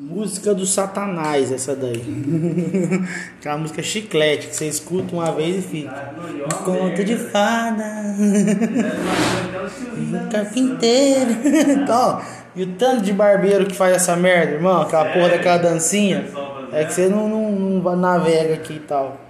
Música do Satanás, essa daí. Aquela música chiclete que você escuta uma vez e fica. Um conto de fada. Um carpinteiro. Então, e o tanto de barbeiro que faz essa merda, irmão? Aquela porra daquela dancinha. É que você não, não, não navega aqui e tal.